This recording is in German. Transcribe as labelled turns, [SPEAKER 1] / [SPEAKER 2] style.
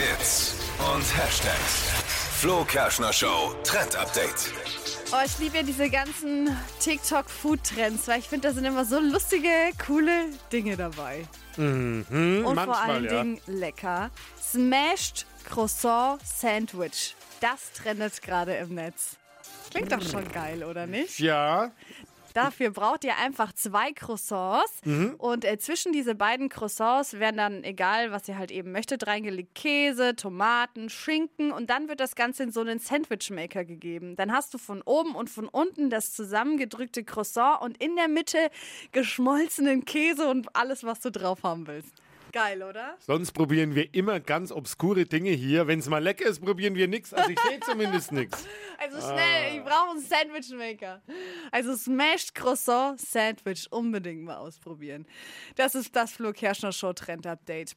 [SPEAKER 1] Hits und Hashtags. Flo Kerschner Show Trend Update.
[SPEAKER 2] Oh, ich liebe ja diese ganzen TikTok-Food-Trends, weil ich finde, da sind immer so lustige, coole Dinge dabei. Und vor
[SPEAKER 3] Mhm, manchmal,
[SPEAKER 2] allen
[SPEAKER 3] ja.
[SPEAKER 2] Dingen lecker. Smashed Croissant Sandwich. Das trendet gerade im Netz. Klingt doch schon geil, oder nicht?
[SPEAKER 3] Ja,
[SPEAKER 2] Dafür braucht ihr einfach zwei Croissants
[SPEAKER 3] Mhm.
[SPEAKER 2] und äh, zwischen diese beiden Croissants werden dann, egal was ihr halt eben möchtet, reingelegt Käse, Tomaten, Schinken und dann wird das Ganze in so einen Sandwichmaker gegeben. Dann hast du von oben und von unten das zusammengedrückte Croissant und in der Mitte geschmolzenen Käse und alles, was du drauf haben willst. Geil, oder?
[SPEAKER 3] sonst probieren wir immer ganz obskure Dinge hier. Wenn es mal lecker ist, probieren wir nichts. Also ich sehe zumindest nichts.
[SPEAKER 2] Also schnell, ich brauche einen Sandwichmaker. Also Smashed Croissant Sandwich unbedingt mal ausprobieren. Das ist das Flo Kerschner Show Trend Update.